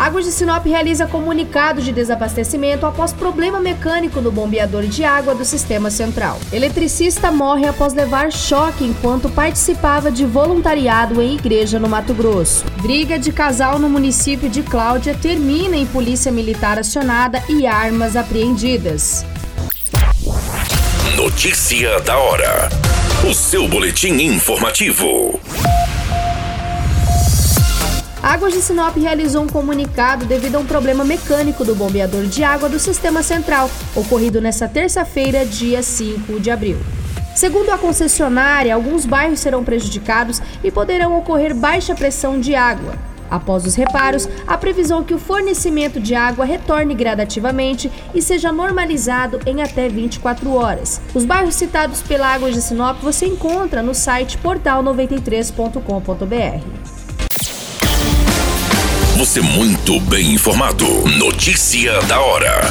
Águas de Sinop realiza comunicado de desabastecimento após problema mecânico no bombeador de água do sistema central. Eletricista morre após levar choque enquanto participava de voluntariado em igreja no Mato Grosso. Briga de casal no município de Cláudia termina em polícia militar acionada e armas apreendidas. Notícia da hora. O seu boletim informativo. Águas de Sinop realizou um comunicado devido a um problema mecânico do bombeador de água do sistema central, ocorrido nesta terça-feira, dia 5 de abril. Segundo a concessionária, alguns bairros serão prejudicados e poderão ocorrer baixa pressão de água. Após os reparos, a previsão é que o fornecimento de água retorne gradativamente e seja normalizado em até 24 horas. Os bairros citados pela Águas de Sinop você encontra no site portal93.com.br. Você muito bem informado. Notícia da hora.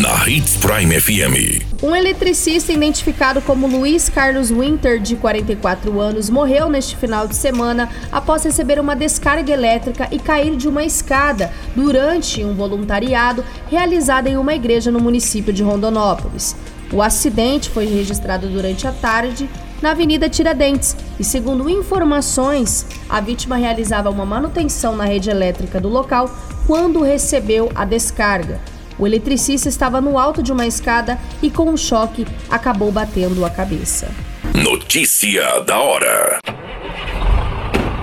Na Hits Prime FM. Um eletricista identificado como Luiz Carlos Winter, de 44 anos, morreu neste final de semana após receber uma descarga elétrica e cair de uma escada durante um voluntariado realizado em uma igreja no município de Rondonópolis. O acidente foi registrado durante a tarde na Avenida Tiradentes e, segundo informações, a vítima realizava uma manutenção na rede elétrica do local quando recebeu a descarga. O eletricista estava no alto de uma escada e, com um choque, acabou batendo a cabeça. Notícia da hora.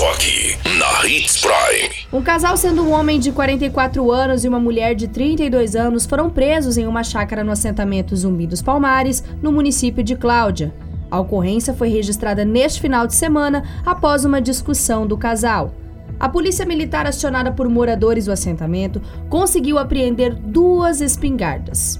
Só aqui, na Hits Prime. Um casal, sendo um homem de 44 anos e uma mulher de 32 anos, foram presos em uma chácara no assentamento Zumbi dos Palmares, no município de Cláudia. A ocorrência foi registrada neste final de semana após uma discussão do casal. A polícia militar, acionada por moradores do assentamento, conseguiu apreender duas espingardas.